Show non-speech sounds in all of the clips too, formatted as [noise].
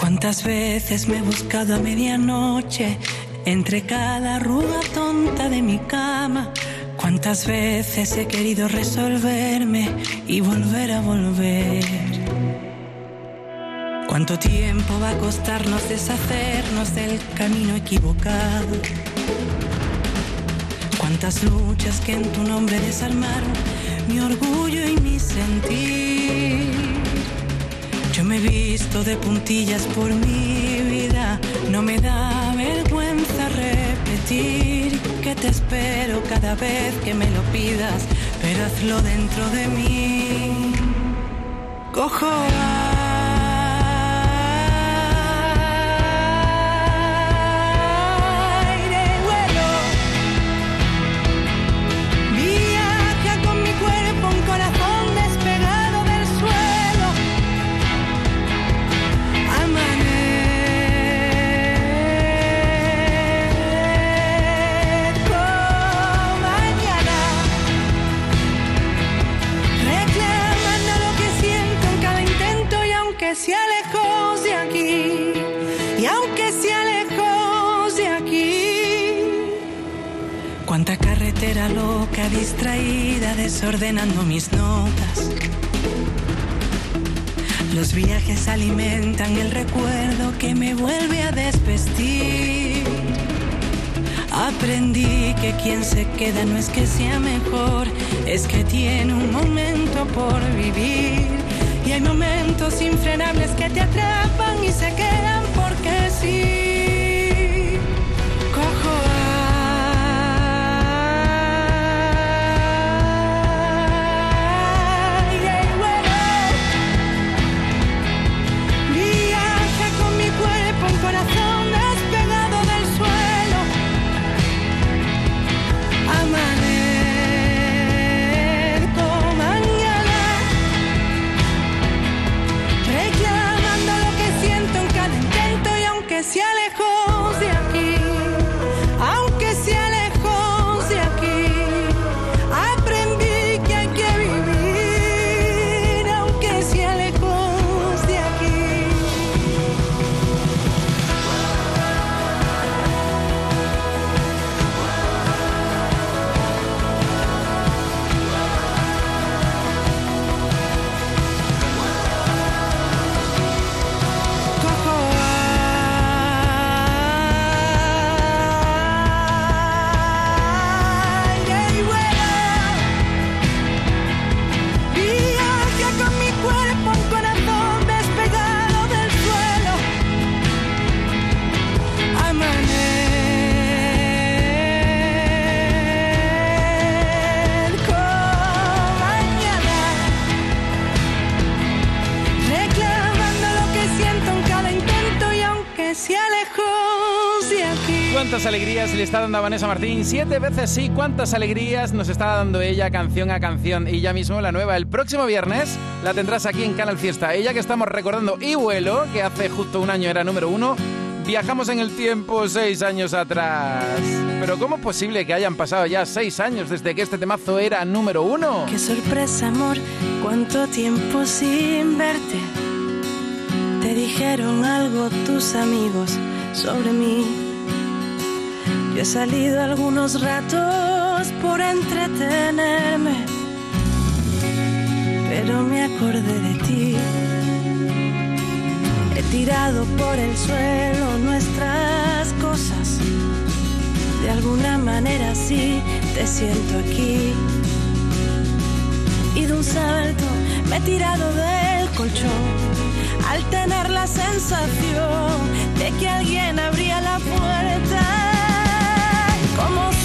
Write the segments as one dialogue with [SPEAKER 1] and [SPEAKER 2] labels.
[SPEAKER 1] ¿Cuántas veces me he buscado a medianoche entre cada arruga tonta de mi cama? ¿Cuántas veces he querido resolverme y volver a volver? ¿Cuánto tiempo va a costarnos deshacernos del camino equivocado? ¿Cuántas luchas que en tu nombre desarmaron mi orgullo y mi sentir? Yo me he visto de puntillas por mi vida, no me da vergüenza repetir que te espero cada vez que me lo pidas, pero hazlo dentro de mí. Cojo aire, sea lejos de aquí, y aunque sea lejos de aquí. Cuánta carretera loca, distraída, desordenando mis notas. Los viajes alimentan el recuerdo que me vuelve a desvestir. Aprendí que quien se queda no es que sea mejor, es que tiene un momento por vivir. Y hay momentos infrenables que te atrapan y se quedan porque sí.
[SPEAKER 2] Vanessa Martín? Siete veces sí, ¿cuántas alegrías nos está dando ella canción a canción? Y ya mismo la nueva, el próximo viernes, la tendrás aquí en Canal Fiesta. Ella que estamos recordando y vuelo, que hace justo un año era número uno. Viajamos en el tiempo seis años atrás. Pero ¿cómo es posible que hayan pasado ya seis años desde que este temazo era número uno?
[SPEAKER 1] Qué sorpresa, amor, cuánto tiempo sin verte. Te dijeron algo tus amigos sobre mí. Yo he salido algunos ratos por entretenerme, pero me acordé de ti. He tirado por el suelo nuestras cosas. De alguna manera sí te siento aquí. Y de un salto me he tirado del colchón al tener la sensación de que alguien abría la puerta. ¿Cómo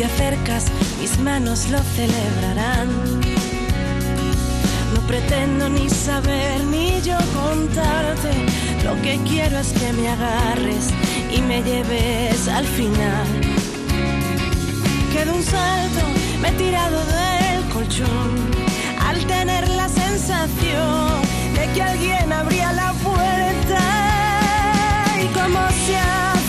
[SPEAKER 1] te acercas mis manos lo celebrarán. No pretendo ni saber ni yo contarte, lo que quiero es que me agarres y me lleves al final. Que de un salto me he tirado del colchón al tener la sensación de que alguien abría la puerta y como se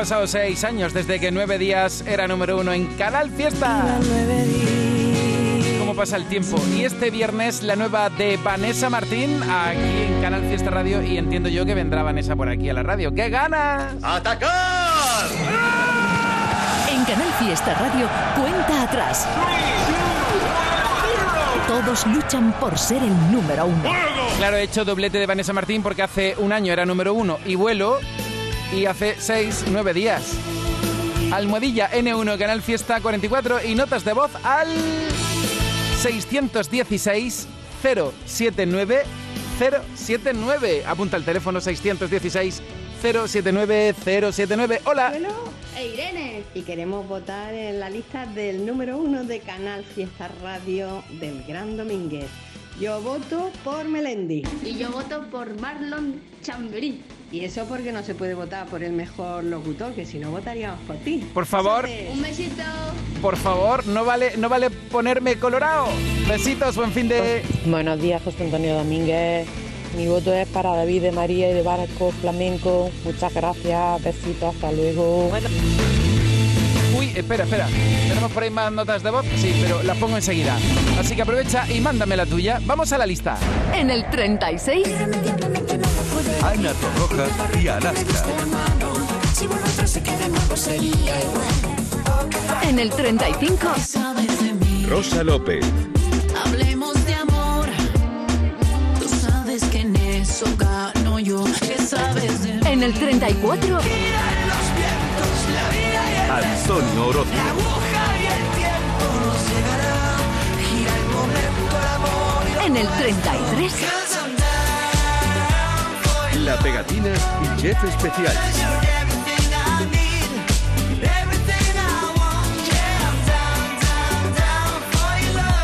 [SPEAKER 2] pasado seis años desde que nueve días era número uno en Canal Fiesta.
[SPEAKER 1] iban nueve días.
[SPEAKER 2] ¿Cómo pasa el tiempo? Y este viernes la nueva de Vanessa Martín aquí en Canal Fiesta Radio y entiendo yo que vendrá Vanessa por aquí a la radio. ¡Qué ganas!
[SPEAKER 3] ¡Atacar!
[SPEAKER 4] En Canal Fiesta Radio, cuenta atrás. Todos luchan por ser el número uno.
[SPEAKER 2] Claro, he hecho doblete de Vanessa Martín porque hace un año era número uno y vuelo y hace seis, nueve días. Almohadilla N1 Canal Fiesta 44 y notas de voz al 616 079 079. Apunta el teléfono 616 079 079. Hola.
[SPEAKER 5] Bueno, e Irene. Y queremos votar en la lista del número uno de Canal Fiesta Radio del Gran Domínguez. Yo voto por Melendi.
[SPEAKER 6] Y yo voto por Marlon Chamberí.
[SPEAKER 5] Y eso porque no se puede votar por el mejor locutor, que si no votaríamos por ti.
[SPEAKER 2] Por favor,
[SPEAKER 6] Un besito.
[SPEAKER 2] por favor, no vale, no vale ponerme colorado. Besitos, buen fin de.
[SPEAKER 7] Buenos días, José Antonio Domínguez. Mi voto es para David de María y de Barco Flamenco. Muchas gracias, besitos, hasta luego.
[SPEAKER 2] Uy, espera, espera. ¿Tenemos por ahí más notas de voz? Sí, pero las pongo enseguida. Así que aprovecha y mándame la tuya. Vamos a la lista.
[SPEAKER 4] En el 36,
[SPEAKER 3] Ana Torroja y Alaska.
[SPEAKER 4] en el 35,
[SPEAKER 3] Rosa López.
[SPEAKER 1] Hablemos de amor. Tú sabes que en eso gano yo. ¿Qué sabes de
[SPEAKER 4] en el 34,
[SPEAKER 3] Antonio Orozco.
[SPEAKER 4] en el 33,
[SPEAKER 3] La Pegatina y Jeff Especial.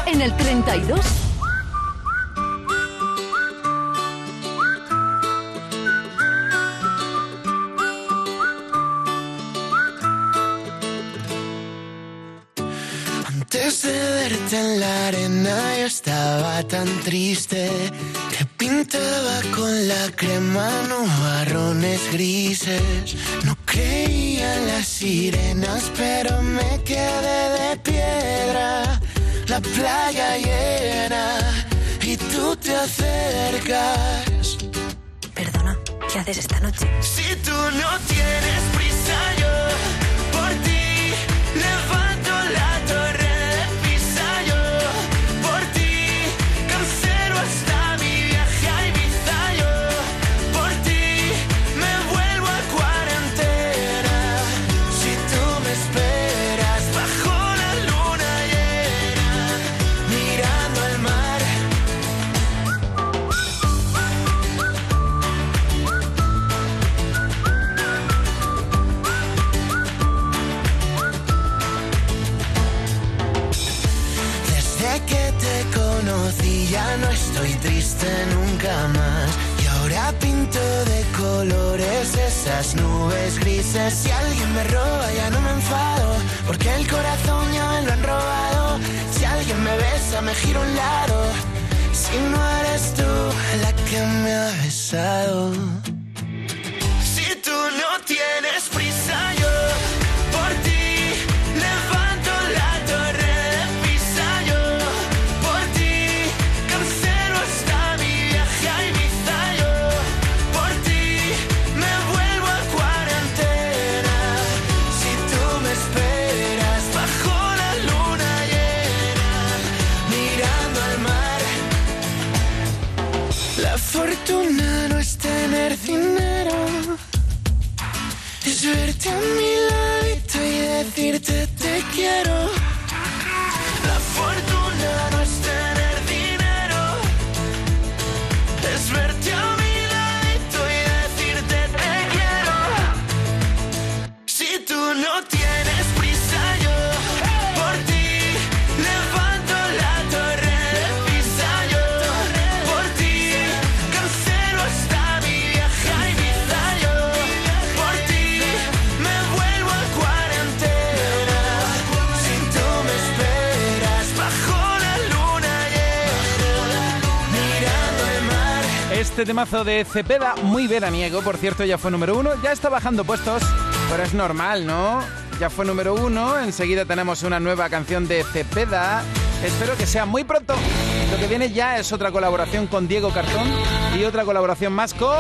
[SPEAKER 4] en el 32,
[SPEAKER 8] Antes de verte en la arena yo estaba tan triste que pintaba con la crema nubarrones grises. No creía en las sirenas, pero me quedé de piedra. La playa llena y tú te acercas.
[SPEAKER 9] Perdona, ¿qué haces esta noche?
[SPEAKER 8] Si tú no tienes prisa, yo Y ahora pinto de colores esas nubes grises. Si alguien me roba ya no me enfado, porque el corazón ya me lo han robado. Si alguien me besa me giro un lado. Si no eres tú la que me ha besado.
[SPEAKER 2] Temazo de Cepeda, muy veraniego, por cierto, ya fue número uno. Ya está bajando puestos, pero es normal, ¿no? Ya fue número uno. Enseguida tenemos una nueva canción de Cepeda. Espero que sea muy pronto. Lo que viene ya es otra colaboración con Diego Cartón y otra colaboración más con.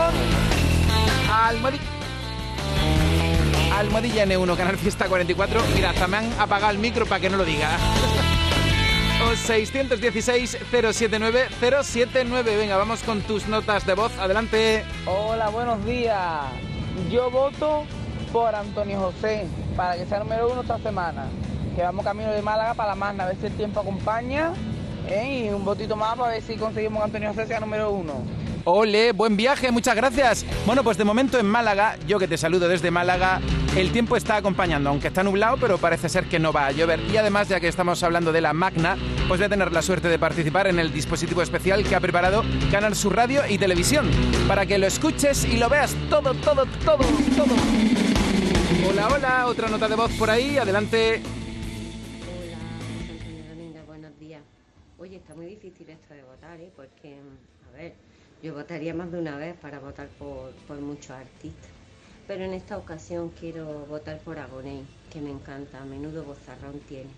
[SPEAKER 2] Almohadilla. Almohadilla N1, Canal Fiesta 44. Mira, hasta me han apagado el micro para que no lo diga. [laughs] O 616-079-079. Venga, vamos con tus notas de voz. Adelante.
[SPEAKER 10] Hola, buenos días. Yo voto por Antonio José para que sea número uno esta semana. Que vamos camino de Málaga para la Magna, a ver si el tiempo acompaña. ¿eh? Y un votito más para ver si conseguimos que Antonio José sea número uno.
[SPEAKER 2] Ole, buen viaje, muchas gracias. Bueno, pues de momento en Málaga, yo que te saludo desde Málaga, el tiempo está acompañando, aunque está nublado, pero parece ser que no va a llover. Y además, ya que estamos hablando de la Magna, pues voy a tener la suerte de participar en el dispositivo especial que ha preparado Canal Sur Radio y Televisión, para que lo escuches y lo veas todo, todo, todo, todo. Hola, hola, otra nota de voz por ahí, adelante.
[SPEAKER 11] Hola, buenos días. Oye, está muy difícil esto de votar, ¿eh? Porque, a ver, yo votaría más de una vez para votar por, por muchos artistas. Pero en esta ocasión quiero votar por Agoney, que me encanta, a menudo vozarrón tiene.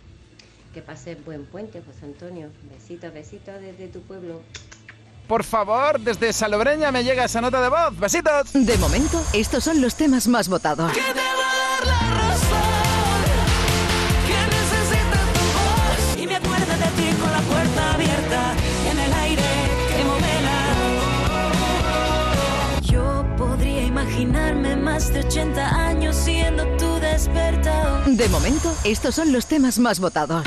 [SPEAKER 11] Que pases buen puente, José Antonio. Besitos, besitos desde tu pueblo.
[SPEAKER 2] Por favor, desde Salobreña me llega esa nota de voz. Besitos.
[SPEAKER 12] De momento, estos son los temas más votados.
[SPEAKER 4] Más de 80 años siendo tu despertador.
[SPEAKER 12] De momento, estos son los temas más votados.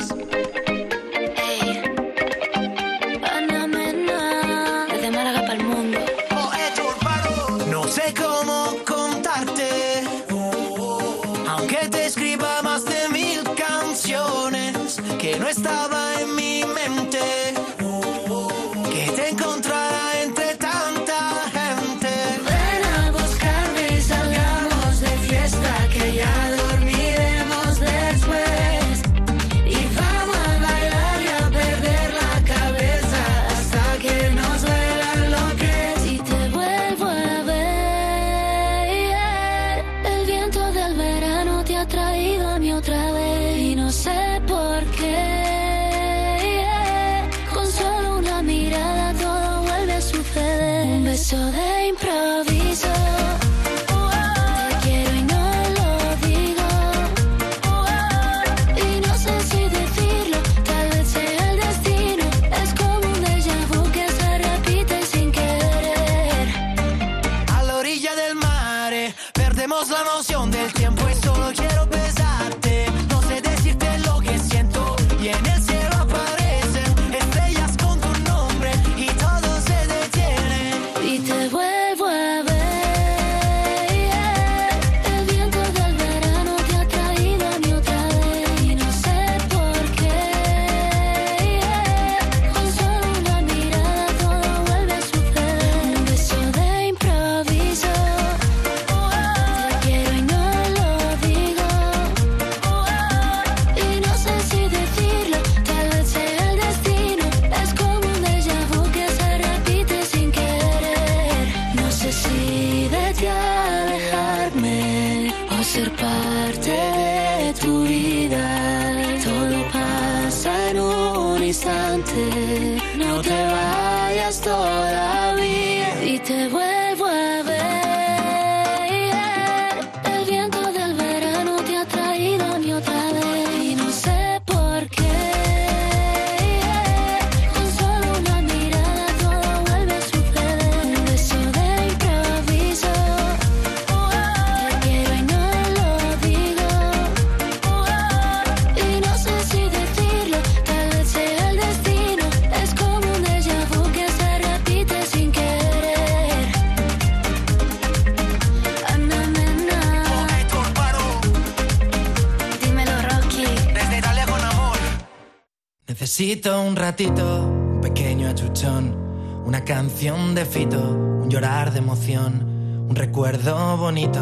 [SPEAKER 13] Un
[SPEAKER 14] pequeño achuchón, una canción de fito, un llorar de emoción, un recuerdo bonito,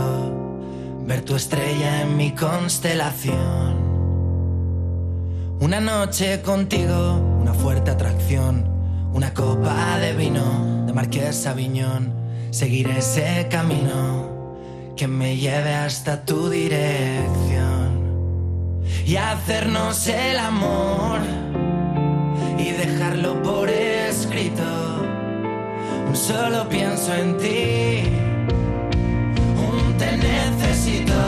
[SPEAKER 14] ver tu estrella en mi constelación. Una noche contigo, una fuerte atracción, una copa de vino de Marqués Aviñón, seguir ese camino que me lleve hasta tu dirección y hacernos el amor y dejarlo por escrito. Solo pienso en ti, un te necesito.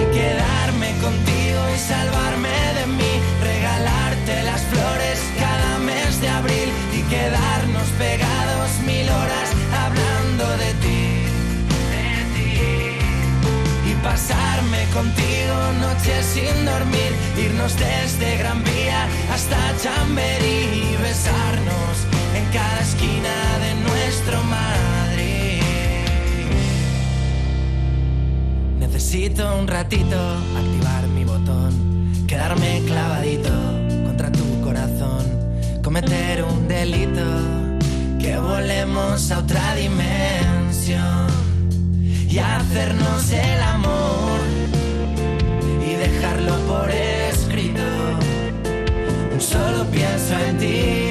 [SPEAKER 14] Y quedarme contigo y salvarme de mí, regalarte las flores cada mes de abril y quedarnos pegados mil horas hablando de ti de ti y pasarme contigo noches sin dormir, irnos desde Gran Vía hasta Chamberí y besarnos en cada esquina de nuestro Madrid. Necesito un ratito activar mi botón, quedarme clavadito contra tu corazón, cometer un delito, que volemos a otra dimensión y hacernos el amor dejarlo por escrito. Solo pienso en ti,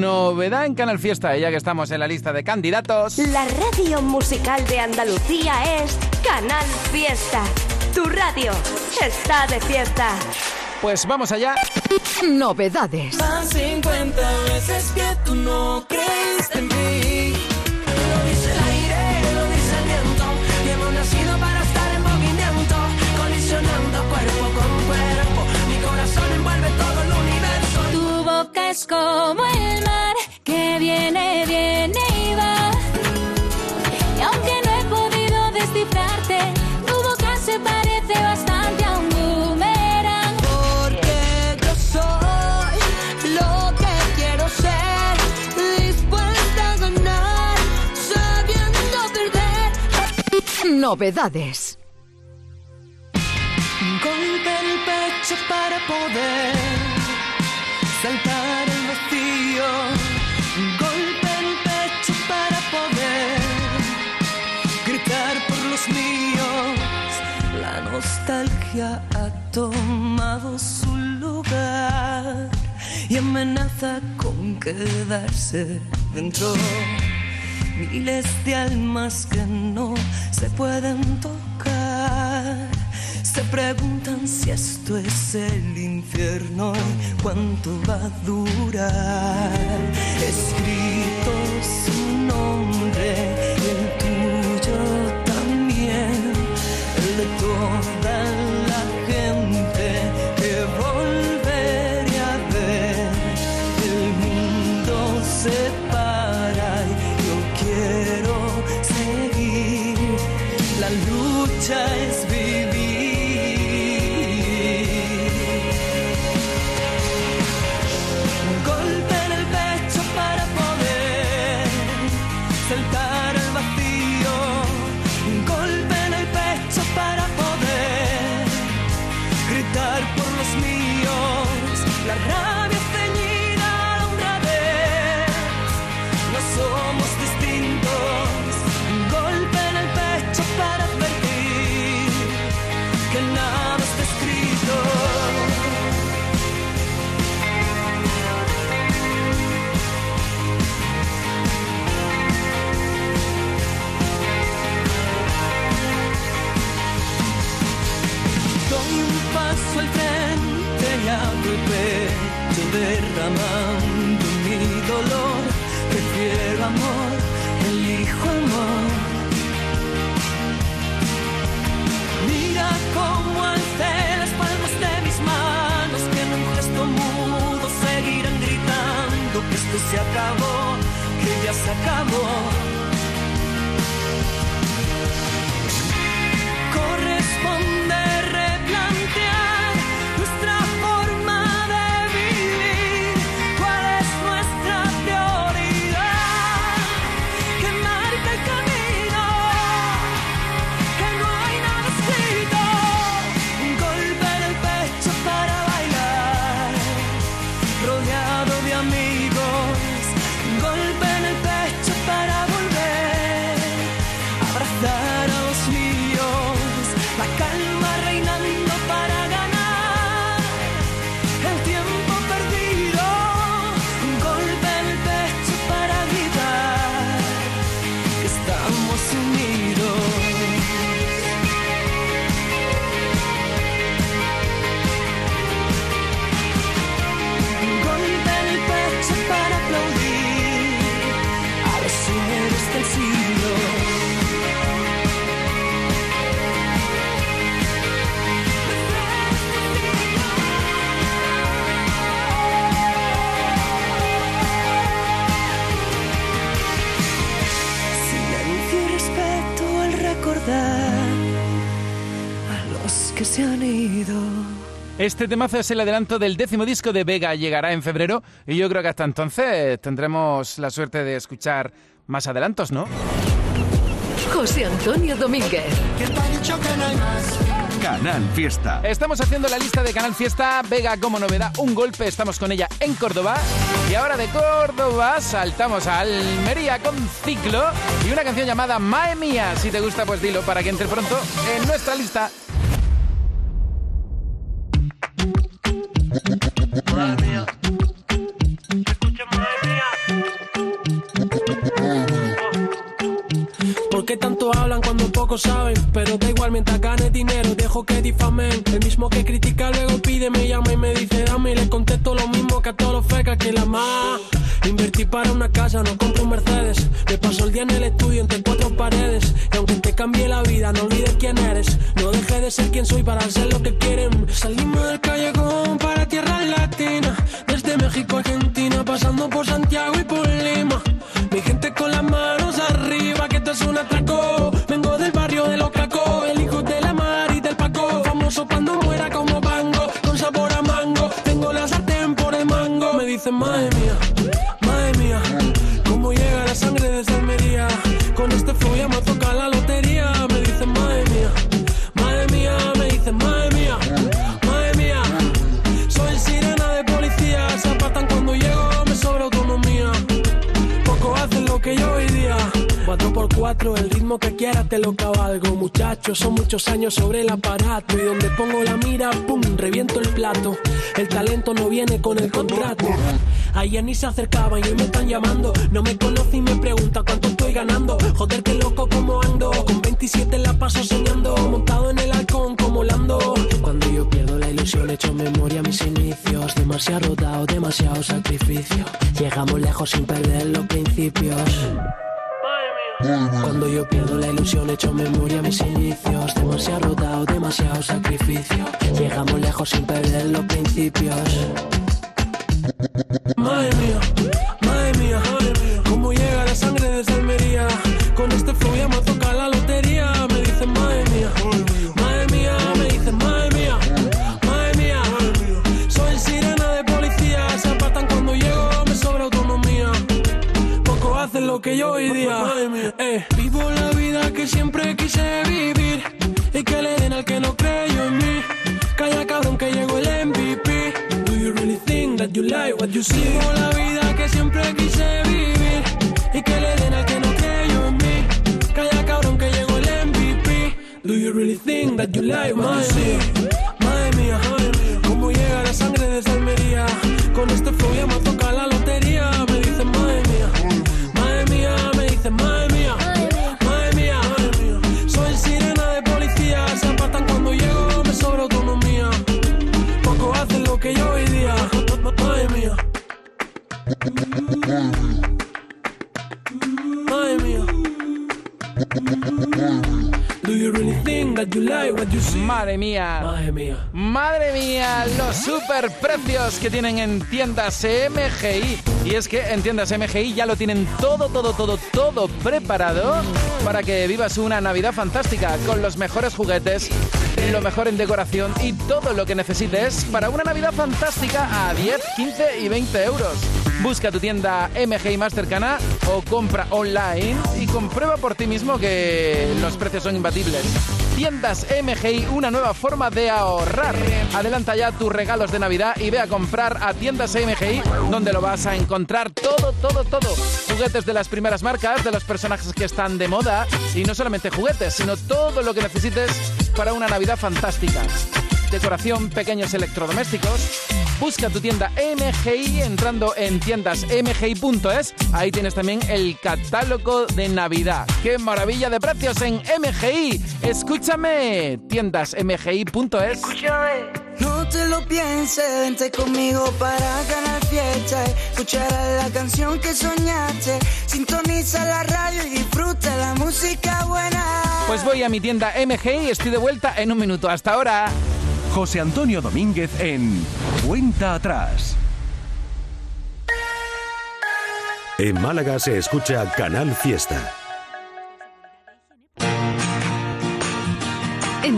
[SPEAKER 2] novedad en Canal Fiesta, ya que estamos en la lista de candidatos.
[SPEAKER 15] La radio musical de Andalucía es Canal Fiesta. Tu radio está de fiesta.
[SPEAKER 2] Pues vamos allá.
[SPEAKER 4] Novedades.
[SPEAKER 14] Van 50 veces que tú no crees en mí.
[SPEAKER 12] Es como el mar que viene, viene y va. Y aunque no he podido descifrarte, tu boca se parece bastante a un boomerang.
[SPEAKER 14] Porque yo soy lo que quiero ser, dispuesta a ganar, sabiendo perder.
[SPEAKER 4] Novedades.
[SPEAKER 14] Golpe el pecho para poder saltar el
[SPEAKER 16] vacío, golpe el pecho para poder gritar por los míos. La nostalgia ha tomado su lugar y amenaza con quedarse dentro. Miles de almas que no se pueden tocar. Se preguntan si esto es el infierno y cuánto va a durar. Escrito su nombre el tuyo también, el de toda Doy un paso al frente y abro el pecho derramando mi dolor. Prefiero amor, elijo amor. Mira cómo alcé las palmas de mis manos que en un gesto mudo seguirán gritando que esto se acabó, que ya se acabó.
[SPEAKER 2] Este temazo es el adelanto del décimo disco de Vega, llegará en febrero y yo creo que hasta entonces tendremos la suerte de escuchar más adelantos, ¿no?
[SPEAKER 4] José Antonio Domínguez.
[SPEAKER 3] Canal Fiesta.
[SPEAKER 2] Estamos haciendo la lista de Canal Fiesta, Vega como novedad, un golpe, estamos con ella en Córdoba y ahora de Córdoba saltamos a Almería con Ciclo y una canción llamada Mae Mía, si te gusta pues dilo para que entre pronto en nuestra lista.
[SPEAKER 17] ¿Por qué tanto hablan cuando poco saben? Pero da igual mientras gane dinero, dejo que difamen. El mismo que critica luego pide, me llama y me dice dame. Y le contesto lo mismo que a todos los fecas que la más. Invertí para una casa, no compro Mercedes. Me paso el día en el estudio entre cuatro paredes. Y aunque te cambie la vida, no olvides quién eres. No dejes de ser quien soy para ser lo que quieren. Salimos del callejón para tierras latinas. Desde México a Argentina, pasando por Santiago y por Lima. Mi gente con las manos arriba, que esto es un atraco. Vengo del barrio de los cacos, el hijo de la mar y del Paco. Famoso cuando muera como bango, con sabor a mango. Tengo la sartén por el mango. Me dicen, madre mía, 4x4, el ritmo que quieras te lo cabalgo. Muchachos, son muchos años sobre el aparato. Y donde pongo la mira, pum, reviento el plato. El talento no viene con el contrato. Ayer ni se acercaban y hoy me están llamando. No me conocen y me preguntan cuánto estoy ganando. Joder, qué loco como ando. Con 27 la paso soñando. Montado en el halcón como Lando. Cuando yo pierdo la ilusión, echo memoria a mis inicios. Demasiado rodado, demasiado sacrificio. Llegamos lejos sin perder los principios. Ilusión, echo memoria mis inicios. Demasiado demasiado sacrificio. Llegamos lejos sin perder los principios. Que
[SPEAKER 2] tienen en tiendas MGI. Y es que en tiendas MGI ya lo tienen todo, todo, todo, todo preparado para que vivas una Navidad fantástica con los mejores juguetes, lo mejor en decoración y todo lo que necesites para una Navidad fantástica a 10, 15 y 20 euros. Busca tu tienda MGI más cercana o compra online y comprueba por ti mismo que los precios son imbatibles. Tiendas MGI, una nueva forma de ahorrar. Adelanta ya tus regalos de Navidad y ve a comprar a Tiendas MGI, donde lo vas a encontrar todo, todo, todo. Juguetes de las primeras marcas, de los personajes que están de moda, y no solamente juguetes, sino todo lo que necesites para una Navidad fantástica. Decoración, pequeños electrodomésticos. Busca tu tienda MGI entrando en tiendasmgi.es. Ahí tienes también el catálogo de Navidad. ¡Qué maravilla de precios en MGI! Escúchame, tiendasmgi.es.
[SPEAKER 18] No te lo pienses, vente conmigo para ganar fiesta. Escucharás la canción que soñaste. Sintoniza la radio y disfruta la música buena.
[SPEAKER 2] Pues voy a mi tienda MGI y estoy de vuelta en un minuto. Hasta ahora.
[SPEAKER 3] José Antonio Domínguez en Cuenta Atrás. En Málaga se escucha Canal Fiesta.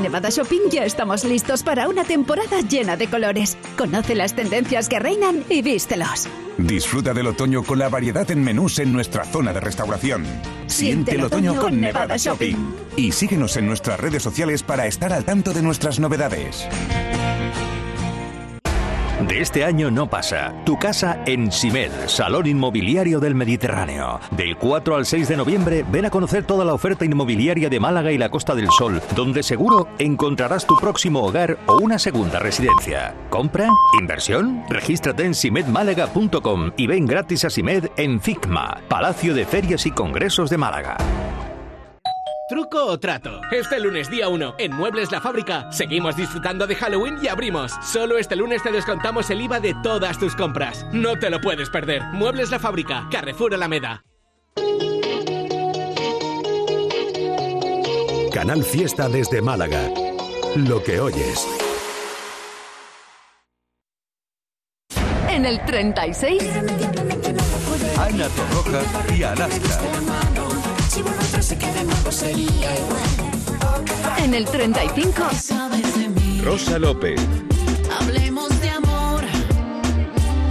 [SPEAKER 4] Nevada Shopping ya estamos listos para una temporada llena de colores. Conoce las tendencias que reinan y vístelos.
[SPEAKER 19] Disfruta del otoño con la variedad en menús en nuestra zona de restauración. Siente el otoño con Nevada Shopping. Y síguenos en nuestras redes sociales para estar al tanto de nuestras novedades.
[SPEAKER 20] De este año no pasa. Tu casa en Simed, Salón Inmobiliario del Mediterráneo. Del 4 al 6 de noviembre ven a conocer toda la oferta inmobiliaria de Málaga y la Costa del Sol, donde seguro encontrarás tu próximo hogar o una segunda residencia. ¿Compra? ¿Inversión? Regístrate en simedmálaga.com y ven gratis a Simed en FICMA, Palacio de Ferias y Congresos de Málaga.
[SPEAKER 21] ¿Truco o trato? Este lunes día 1, en Muebles La Fábrica, seguimos disfrutando de Halloween y abrimos. Solo este lunes te descontamos el IVA de todas tus compras. No te lo puedes perder. Muebles La Fábrica, Carrefour Alameda.
[SPEAKER 3] Canal Fiesta desde Málaga. Lo que oyes.
[SPEAKER 4] En el 36.
[SPEAKER 3] Ana Torroja y Alaska.
[SPEAKER 4] En el 35.
[SPEAKER 3] Rosa López.
[SPEAKER 22] Hablemos de amor.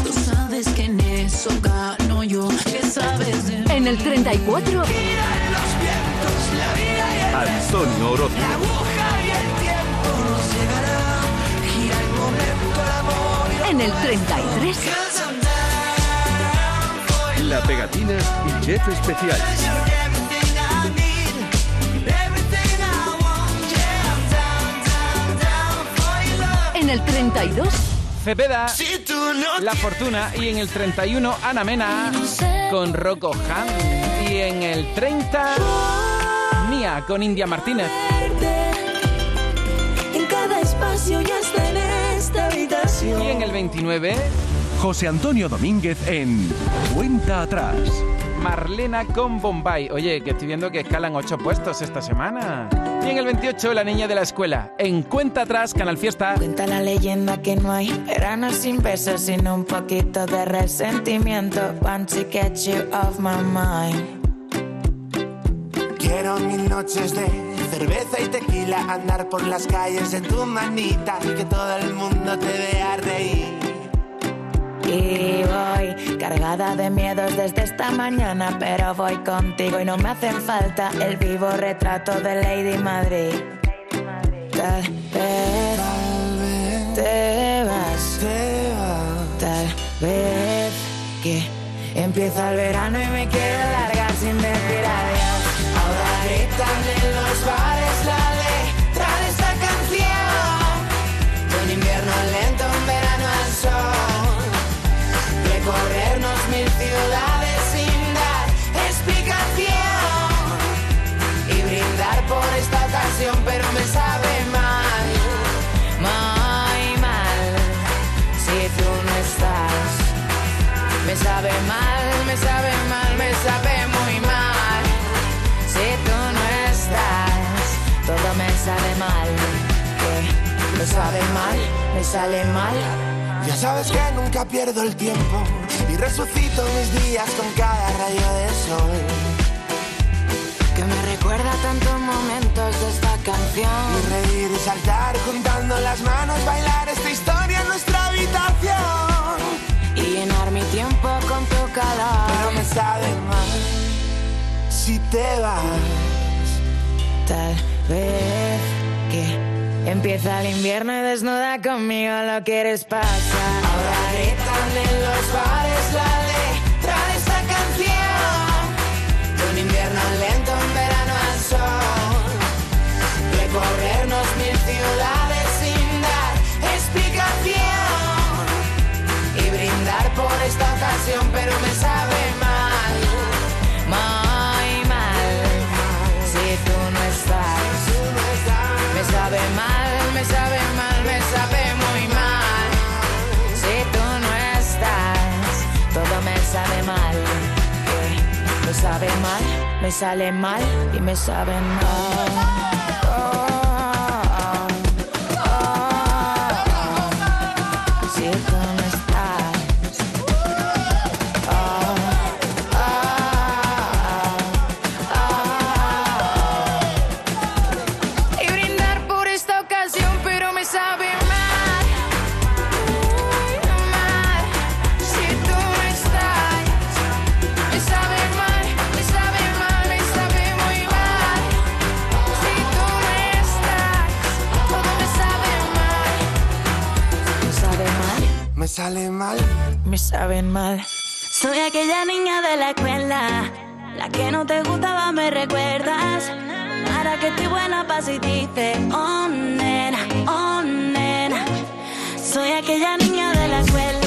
[SPEAKER 22] Tú sabes que en eso gano yo. ¿Qué sabes de
[SPEAKER 4] En el 34.
[SPEAKER 3] Antonio Orozco.
[SPEAKER 4] En el 33.
[SPEAKER 3] La pegatina y chef especial.
[SPEAKER 4] El 32,
[SPEAKER 2] Cepeda, La Fortuna. Y en el 31, Ana Mena con Rocco Han. Y en el 30, Nia con India Martínez.
[SPEAKER 23] En cada espacio ya está en esta habitación.
[SPEAKER 2] Y en el 29,
[SPEAKER 3] José Antonio Domínguez en Cuenta Atrás.
[SPEAKER 2] Marlena con Bombay. Oye, que estoy viendo que escalan ocho puestos esta semana. Y en el 28, La Niña de la Escuela. En Cuenta Atrás, Canal Fiesta.
[SPEAKER 14] Cuenta la leyenda que no hay verano sin besos, sino un poquito de resentimiento. Want to get you off my mind.
[SPEAKER 8] Quiero mil noches de cerveza y tequila, andar por las calles en tu manita y que todo el mundo te vea reír.
[SPEAKER 14] Y cargada de miedos desde esta mañana, pero voy contigo y no me hacen falta el vivo retrato de Lady Madrid. Tal vez te vas, tal vez que empieza el verano y me quiero largar sin decir adiós.
[SPEAKER 8] Ahora gritan en los bares la letra de esta canción. Un invierno lento, un verano al sol. Recorrernos mil ciudades sin dar explicación. Y brindar por esta ocasión, pero me sabe mal.
[SPEAKER 14] Muy mal, si tú no estás. Me sabe mal, me sabe mal, me sabe muy mal. Si tú no estás, todo me sabe mal. Me sabe mal, me sale mal.
[SPEAKER 8] Ya sabes que nunca pierdo el tiempo y resucito mis días con cada rayo de sol.
[SPEAKER 14] Que me recuerda tantos momentos de esta canción.
[SPEAKER 8] Y reír y saltar juntando las manos, bailar esta historia en nuestra habitación.
[SPEAKER 14] Y llenar mi tiempo con tu calor.
[SPEAKER 8] Pero me sabe mal si te vas.
[SPEAKER 14] Tal vez que empieza el invierno y desnuda conmigo lo quieres pasar.
[SPEAKER 8] Ahora en los bares la letra de esta canción. De un invierno lento, un verano al sol. Recorrernos mil ciudades sin dar explicación. Y brindar por esta ocasión, pero me sabe mal,
[SPEAKER 14] me sale mal y me sabe mal. Me
[SPEAKER 8] sale mal.
[SPEAKER 14] me saben mal.
[SPEAKER 12] Soy aquella niña de la escuela, la que no te gustaba, me recuerdas. Ahora que estoy buena pa' si dices, oh nena, oh nena. Soy aquella niña de la escuela,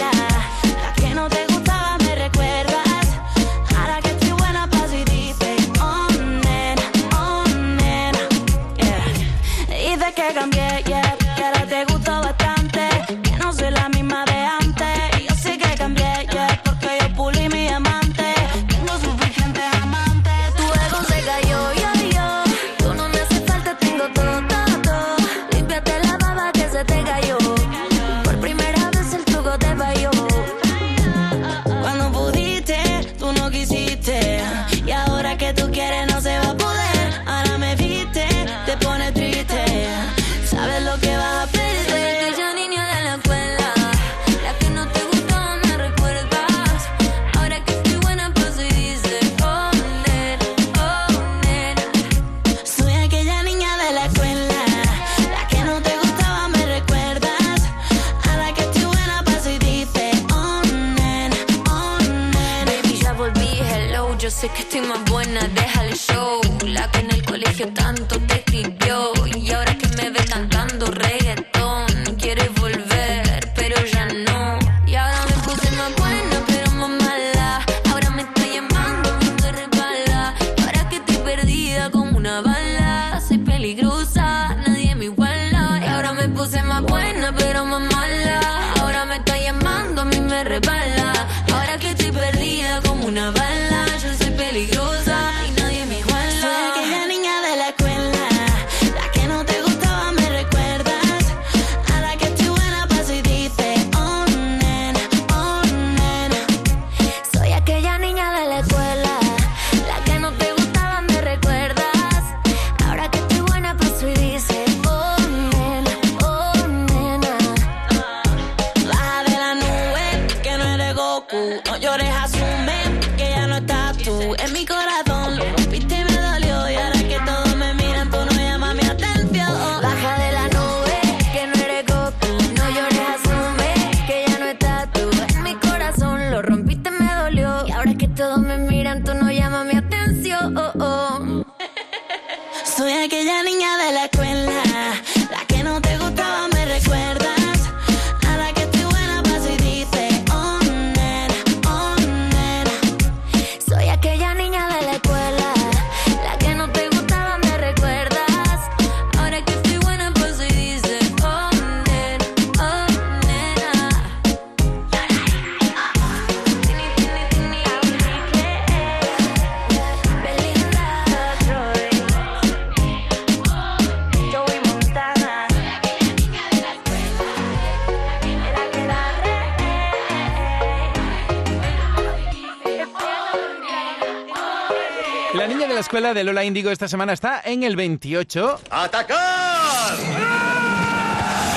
[SPEAKER 12] de
[SPEAKER 2] Lola Índigo esta semana está en el 28.
[SPEAKER 24] ¡Atacar!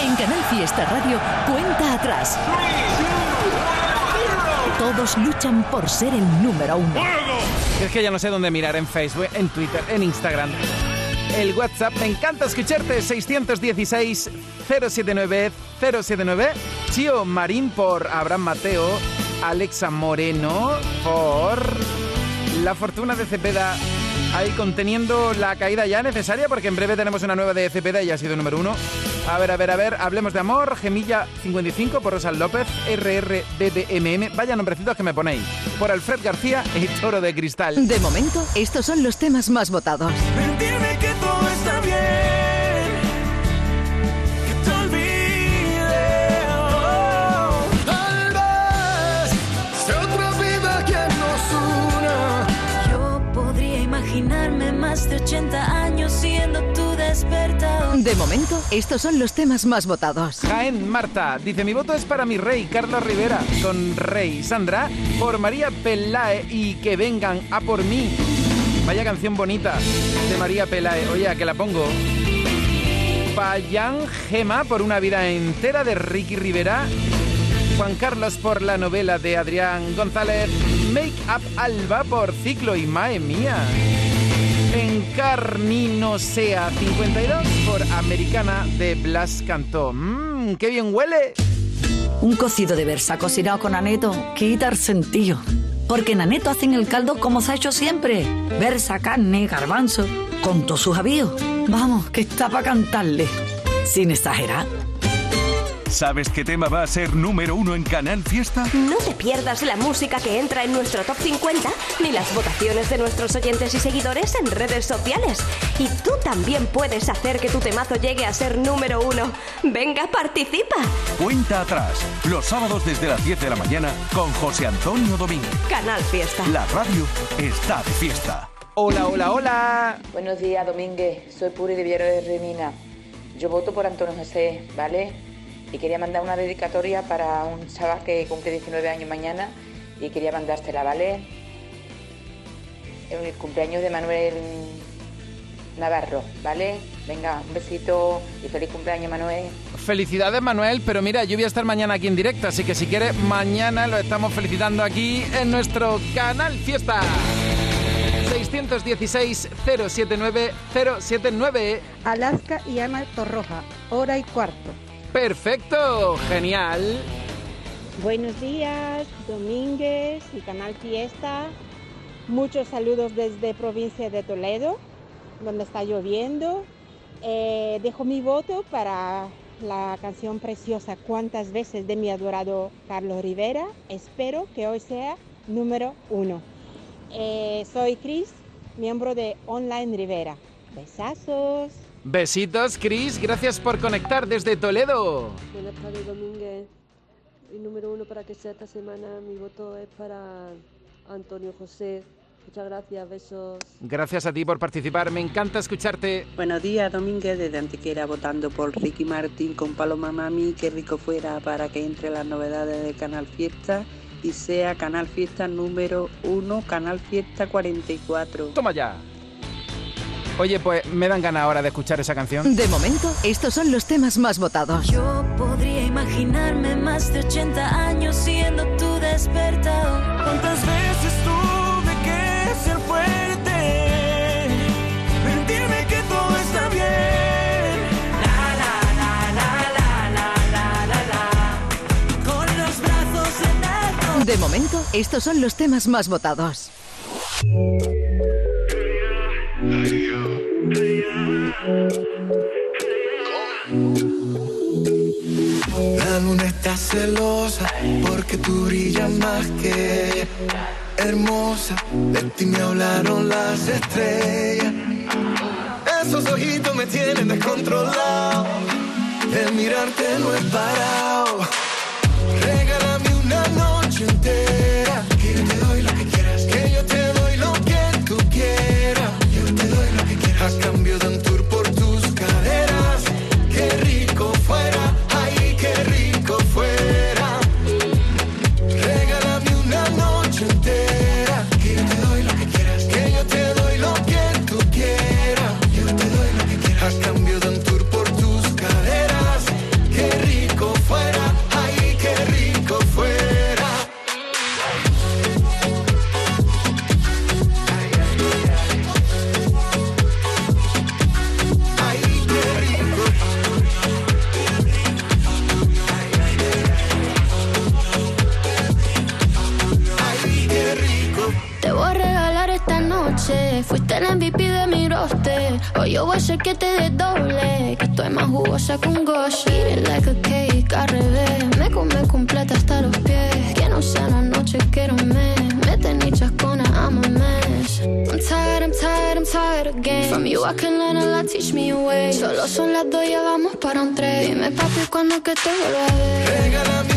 [SPEAKER 4] En Canal Fiesta Radio, cuenta atrás. Todos luchan por ser el número uno.
[SPEAKER 2] Es que ya no sé dónde mirar en Facebook, en Twitter, en Instagram. El WhatsApp, me encanta escucharte, 616-079-079. Chio Marín por Abraham Mateo. Alexa Moreno por La Fortuna de Cepeda. Ahí conteniendo la caída ya necesaria, porque en breve tenemos una nueva de Cepeda y ha sido número uno. A ver, a ver, a ver, hablemos de amor. Gemilla 55 por Rosal López. RRBBMM. Vaya nombrecitos que me ponéis. Por Alfred García y Toro de Cristal.
[SPEAKER 4] De momento, estos son los temas más votados.
[SPEAKER 16] Dime
[SPEAKER 22] más de 80 años siendo tu despertador.
[SPEAKER 4] De momento, estos son los temas más votados.
[SPEAKER 2] Jaén Marta dice: Mi voto es para mi rey, Carlos Rivera, con Rey Sandra, por María Pelae y que vengan a por mí. Vaya canción bonita de María Pelae. Oye, ¿a que la pongo? Payán Gema por una vida entera de Ricky Rivera. Juan Carlos por la novela de Adrián González. Make Up Alba por Ciclo y Mae Mía. Encarnino Sea 52 por Americana de Blas Cantó. Mmm, qué bien huele.
[SPEAKER 25] Un cocido de versa cocinado con aneto quita el sentido. Porque en aneto hacen el caldo como se ha hecho siempre. Versa, carne, garbanzo, con todos sus avíos. Vamos, que está para cantarle. Sin exagerar.
[SPEAKER 3] ¿Sabes qué tema va a ser número uno en Canal Fiesta?
[SPEAKER 15] No te pierdas la música que entra en nuestro top 50 ni las votaciones de nuestros oyentes y seguidores en redes sociales. Y tú también puedes hacer que tu temazo llegue a ser número uno. Venga, participa.
[SPEAKER 3] Cuenta atrás, los sábados desde las 10 de la mañana con José Antonio Domínguez.
[SPEAKER 15] Canal Fiesta.
[SPEAKER 3] La radio está de fiesta.
[SPEAKER 2] Hola, hola, hola.
[SPEAKER 26] Buenos días, Domínguez. Soy Puri de Viero de Remina. Yo voto por Antonio José, ¿vale? Y quería mandar una dedicatoria para un chaval que cumple 19 años mañana y quería mandársela, ¿vale? El cumpleaños de Manuel Navarro, ¿vale? Venga, un besito y feliz cumpleaños, Manuel.
[SPEAKER 2] Felicidades, Manuel, pero mira, yo voy a estar mañana aquí en directo, así que si quieres, mañana lo estamos felicitando aquí en nuestro canal Fiesta. 616-079-079.
[SPEAKER 27] Alaska y Ana Torroja, hora y cuarto.
[SPEAKER 2] Perfecto, genial.
[SPEAKER 27] Buenos días, Domínguez y Canal Fiesta. Muchos saludos desde provincia de Toledo, donde está lloviendo. Eh, dejo mi voto para la canción preciosa Cuántas veces de mi adorado Carlos Rivera. Espero que hoy sea número uno. Eh, soy Cris, miembro de Online Rivera. Besazos.
[SPEAKER 2] Besitos, Chris. Gracias por conectar desde Toledo.
[SPEAKER 28] Buenas tardes, Domínguez. El número uno para que sea esta semana, mi voto es para Antonio José. Muchas gracias, besos.
[SPEAKER 2] Gracias a ti por participar. Me encanta escucharte.
[SPEAKER 29] Buenos días, Domínguez, desde Antequera, votando por Ricky Martín con Paloma Mami. Qué rico fuera para que entre las novedades de Canal Fiesta y sea Canal Fiesta número uno, Canal Fiesta 44.
[SPEAKER 2] Toma ya. Oye, pues me dan ganas ahora de escuchar esa canción.
[SPEAKER 4] De momento, estos son los temas más votados.
[SPEAKER 22] Yo podría
[SPEAKER 12] imaginarme más de 80 años siendo tu despertador.
[SPEAKER 16] ¿Cuántas veces tuve que ser fuerte? Mentirme que todo está bien.
[SPEAKER 30] De momento, estos son los temas más votados.
[SPEAKER 8] La luna está celosa porque tú brillas más que ella. Hermosa, de ti me hablaron las estrellas. Esos ojitos me tienen descontrolado. El mirarte no es parado. Que te
[SPEAKER 6] desdoble. Que estoy más jugosa que un gosh. Eat it like a cake al revés. Me come completa hasta los pies. Que no sea una noche, quiero un mes. Mete ni chascona, I'm a mess. I'm tired, I'm tired, I'm tired again. From you I can learn a lot, teach me a way. Solo son las dos, ya vamos para un tren. Dime papi, cuando que te vuelva a ver.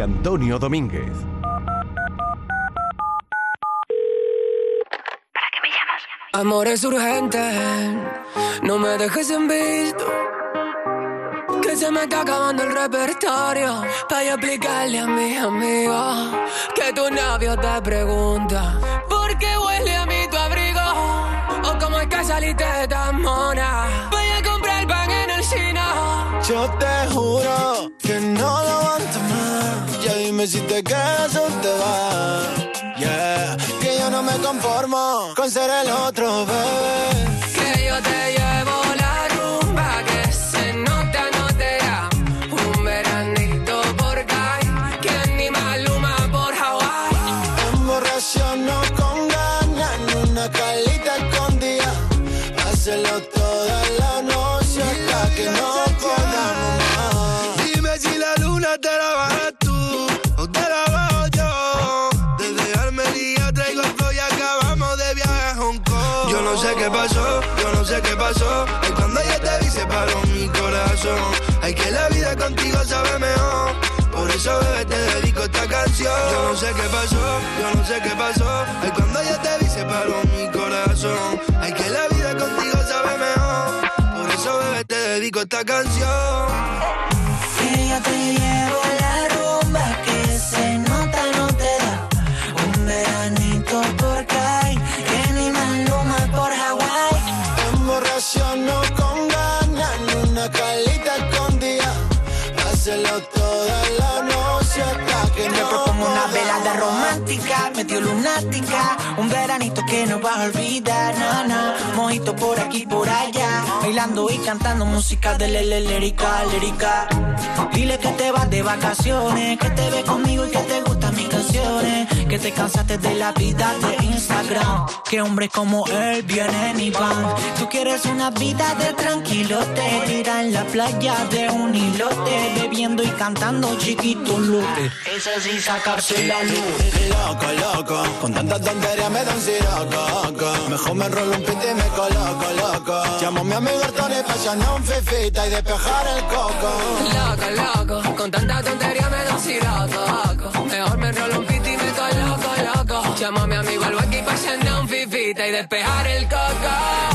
[SPEAKER 3] José Antonio Domínguez.
[SPEAKER 31] Amores urgentes, no me dejes en visto. Que se me está acabando el repertorio. Para yo explicarle a mis amigos que tu novio te pregunta: ¿Por qué huele a mí tu abrigo? O cómo es que saliste de tan mona. Voy a comprar pan en el chino.
[SPEAKER 8] Yo te juro más. Ya dime si te quedas o te vas. Yeah, que yo no me conformo con ser el otro, bebé.
[SPEAKER 32] No sé qué pasó. Ay, cuando yo te vi se paró mi corazón. Ay, que la vida contigo sabe mejor. Por eso, bebé, te dedico esta canción. Yo no sé qué pasó, yo no sé qué pasó. Ay, cuando yo te vi se paró mi corazón. Ay, que la vida contigo sabe mejor. Por eso, bebé, te dedico esta canción.
[SPEAKER 14] Que yo te llevo lunática, un veranito que no vas a olvidar, no, no, mojito por aquí, por allá, bailando y cantando música de lele, lírica, lírica. Dile que te vas de vacaciones, que te ves conmigo y que te gustan mis canciones, que te cansaste de la vida de Instagram, que hombres como él vienen y van. Tú quieres una vida de tranquilote, tira en la playa de un hilote, bebiendo y cantando chiquito lote. Eso sí, sacarse la luz.
[SPEAKER 32] Loco, loco, con tanta tontería me da un siroco. Mejor me enrollo un pito y me coloco, loco. Llamo a mi amigo Tony pa' echarnos un fifita y despejar el coco.
[SPEAKER 31] Loco, loco, con tanta tontería me da un siroco. Mejor me enrolo un y despejar el coco.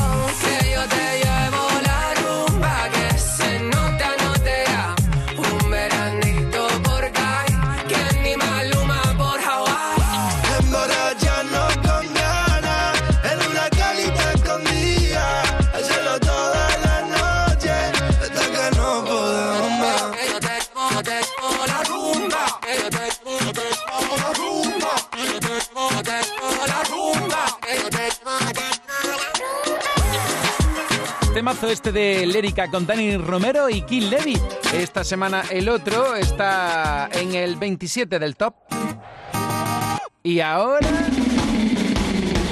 [SPEAKER 2] Temazo este de Lérica con Dani Romero y Kill Levy. Esta semana el otro está en el 27 del top. Y ahora.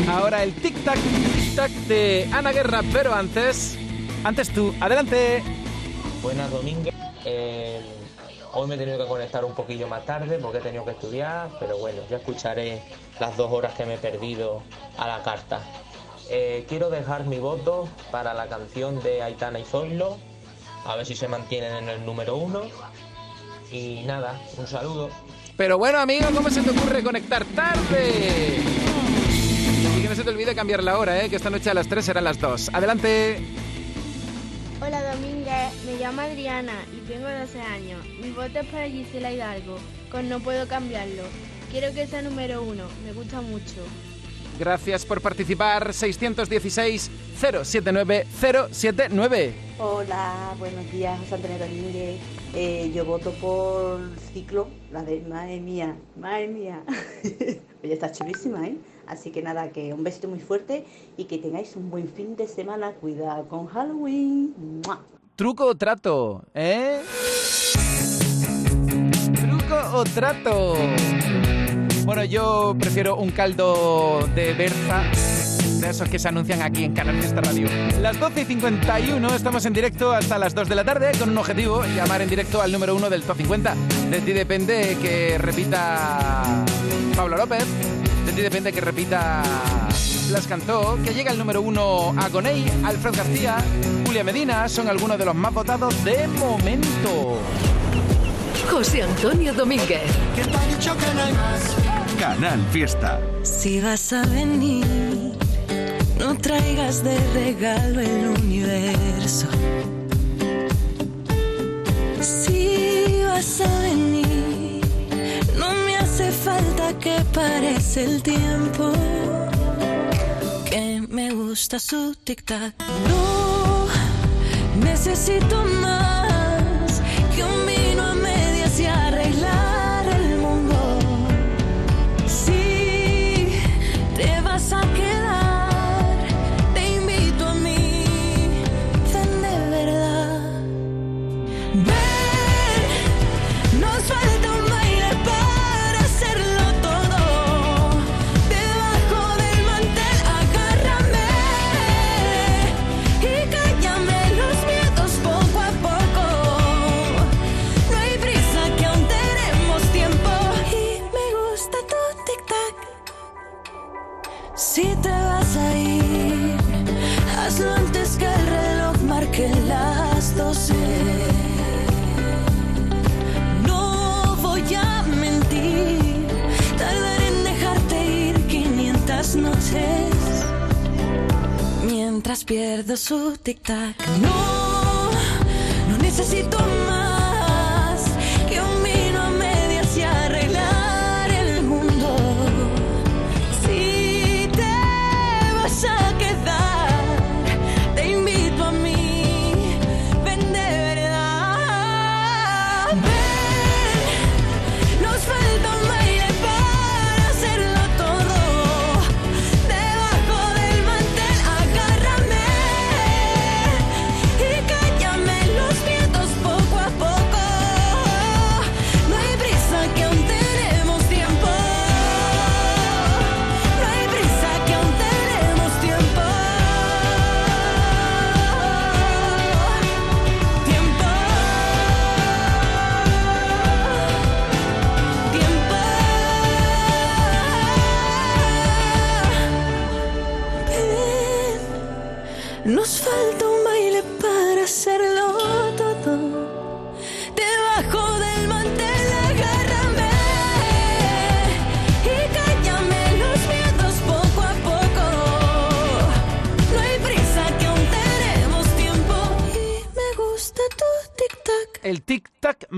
[SPEAKER 2] Ahora el tic-tac, tic-tac de Ana Guerra, pero antes. Antes tú, adelante.
[SPEAKER 33] Buenas Domínguez. Eh, hoy me he tenido que conectar un poquillo más tarde porque he tenido que estudiar, pero bueno, ya escucharé las dos horas que me he perdido a la carta. Eh, quiero dejar mi voto para la canción de Aitana y Zoilo, a ver si se mantienen en el número uno. Y nada, un saludo.
[SPEAKER 2] Pero bueno, amigo, ¿cómo se te ocurre conectar tarde? Y que no se te olvide cambiar la hora, ¿eh? que esta noche a las 3 serán las 2. Adelante.
[SPEAKER 34] Hola Domínguez, me llamo Adriana y tengo 12 años. Mi voto es para Gisela Hidalgo, con No Puedo Cambiarlo. Quiero que sea número uno, me gusta mucho.
[SPEAKER 2] Gracias por participar. 616-079-079.
[SPEAKER 35] Hola, buenos días, José Antonio Domínguez. Eh, yo voto por Ciclo, la de Madre mía, madre mía. [laughs] Ella está chulísima, ¿eh? Así que nada, que un besito muy fuerte y que tengáis un buen fin de semana. Cuidado con Halloween. ¡Mua!
[SPEAKER 2] Truco o trato, ¿eh? Truco o trato. Bueno, yo prefiero un caldo de berza, de esos que se anuncian aquí en Canal Fiesta Radio. Las 12 y 51, estamos en directo hasta las 2 de la tarde con un objetivo, llamar en directo al número 1 del Top 50. De ti depende que repita Pablo López, de ti depende que repita Las Cantó, que llega el número 1 a Gonei, Alfred García, Julia Medina, son algunos de los más votados de momento.
[SPEAKER 4] José Antonio Domínguez.
[SPEAKER 3] Canal Fiesta.
[SPEAKER 1] Si vas a venir, no traigas de regalo el universo. Si vas a venir, no me hace falta que parece el tiempo. Que me gusta su tic-tac. No necesito más pierdo su tic-tac. No,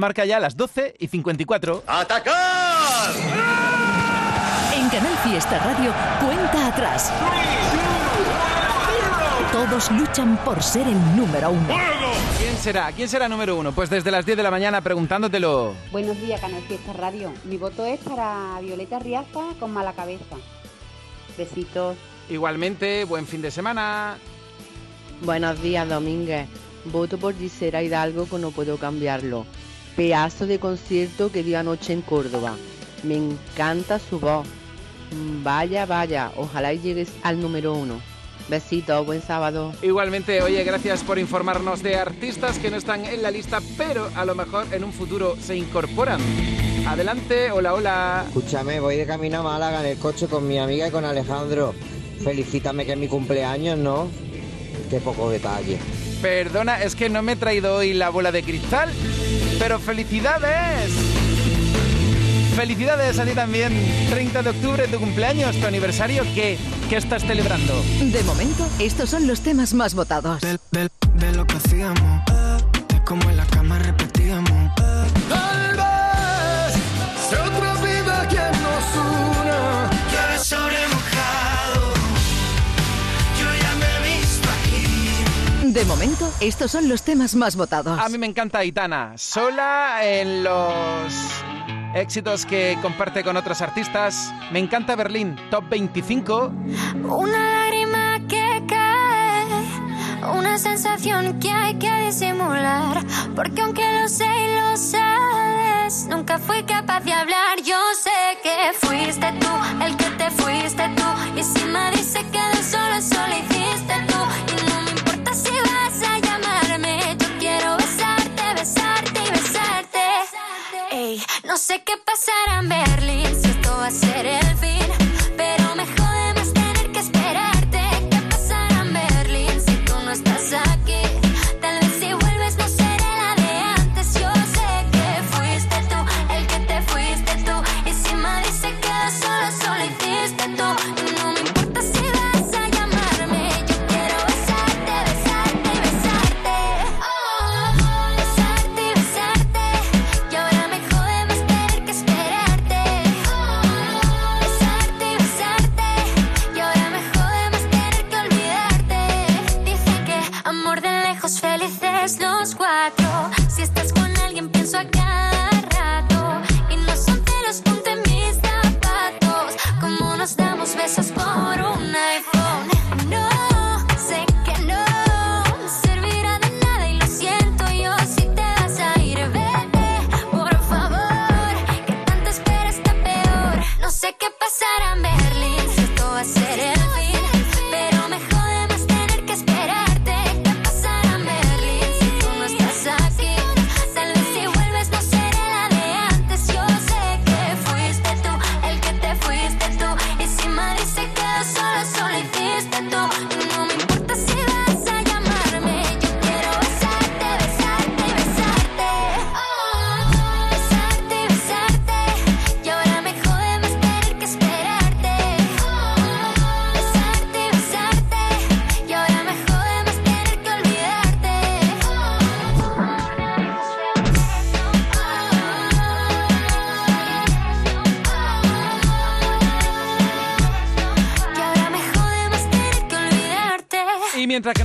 [SPEAKER 2] marca ya las 12 y 54.
[SPEAKER 36] ¡Atacar!
[SPEAKER 4] En Canal Fiesta Radio, cuenta atrás. Todos luchan por ser el número uno.
[SPEAKER 2] ¿Quién será? ¿Quién será número uno? Pues desde las 10 de la mañana preguntándotelo.
[SPEAKER 35] Buenos días, Canal Fiesta Radio. Mi voto es para Violeta Riaza con mala cabeza. Besitos.
[SPEAKER 2] Igualmente, buen fin de semana.
[SPEAKER 37] Buenos días, Domínguez. Voto por Gisela Hidalgo que no puedo cambiarlo. Pedazo de concierto que dio anoche en Córdoba. Me encanta su voz. Mm, Vaya, vaya, ojalá y llegues al número uno. Besitos, buen sábado.
[SPEAKER 2] Igualmente, oye, gracias por informarnos de artistas que no están en la lista, pero a lo mejor en un futuro se incorporan. Adelante, hola, hola.
[SPEAKER 32] Escúchame, voy de camino a Málaga en el coche con mi amiga y con Alejandro. Felicítame que es mi cumpleaños, ¿no? Qué poco detalle.
[SPEAKER 2] Perdona, es que no me he traído hoy la bola de cristal, pero felicidades. Felicidades a ti también. 30 de octubre, tu cumpleaños, tu aniversario, ¿qué? ¿Qué estás celebrando?
[SPEAKER 4] De momento, estos son los temas más votados.
[SPEAKER 8] De lo que hacíamos, de cómo en la cama
[SPEAKER 4] De momento, estos son los temas más votados.
[SPEAKER 2] A mí me encanta Aitana, sola en los éxitos que comparte con otros artistas. Me encanta Berlín, top 25.
[SPEAKER 6] Una lágrima que cae, una sensación que hay que disimular. Porque aunque lo sé y lo sabes, nunca fui capaz de hablar. Yo sé que fuiste tú el que te fuiste tú. Y si me dice que de solo solo sé qué pasará en Berlín, si esto va a ser el fin.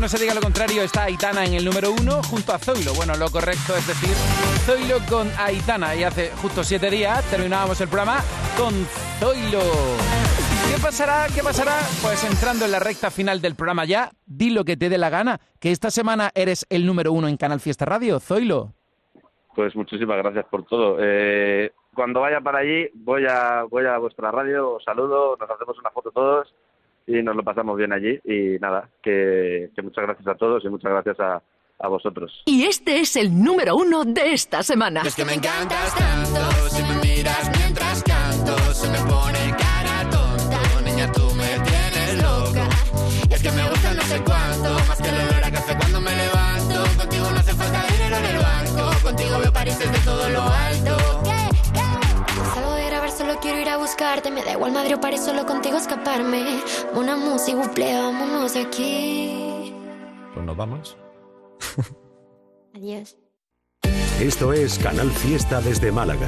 [SPEAKER 6] No
[SPEAKER 2] se diga lo contrario, está Aitana en el número uno junto a Zoilo. Bueno, lo correcto es decir, Zoilo con Aitana. Y hace justo siete días terminábamos el programa con Zoilo. ¿Qué pasará? ¿Qué pasará? Pues entrando en la recta final del programa ya, di lo que te dé la gana, que esta semana eres el número uno en Canal Fiesta Radio, Zoilo.
[SPEAKER 38] Pues muchísimas gracias por todo. Eh, cuando vaya para allí, voy a, voy a vuestra radio, os saludo, nos hacemos una foto todos y nos lo pasamos bien allí. Y nada, que, que muchas gracias a todos y muchas gracias a, a vosotros.
[SPEAKER 39] Y este es el número uno de esta semana.
[SPEAKER 6] Es que me encantas tanto, Me
[SPEAKER 40] da igual Madrid o París, solo contigo escaparme. Una música, buple, vámonos aquí.
[SPEAKER 3] Pues nos vamos. [laughs]
[SPEAKER 40] Adiós.
[SPEAKER 1] Esto es Canal Fiesta desde Málaga.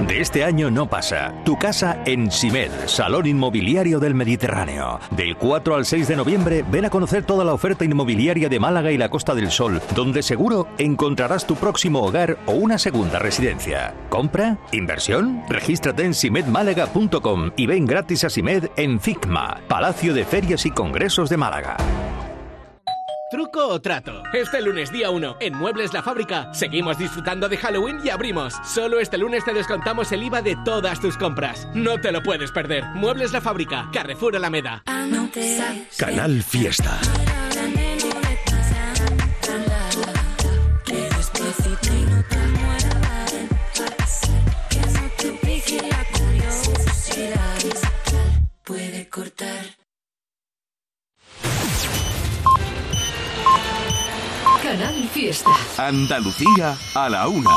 [SPEAKER 20] De este año no pasa. Tu casa en Simed, Salón Inmobiliario del Mediterráneo. Del 4 al 6 de noviembre ven a conocer toda la oferta inmobiliaria de Málaga y la Costa del Sol, donde seguro encontrarás tu próximo hogar o una segunda residencia. ¿Compra? ¿Inversión? Regístrate en simedmálaga.com y ven gratis a Simed en FICMA, Palacio de Ferias y Congresos de Málaga.
[SPEAKER 21] ¿Truco o trato? Este lunes día 1, en Muebles La Fábrica, seguimos disfrutando de Halloween y abrimos. Solo este lunes te descontamos el IVA de todas tus compras. No te lo puedes perder. Muebles La Fábrica, Carrefour Alameda.
[SPEAKER 1] Canal Fiesta.
[SPEAKER 39] Canal Fiesta.
[SPEAKER 19] Andalucía a la una.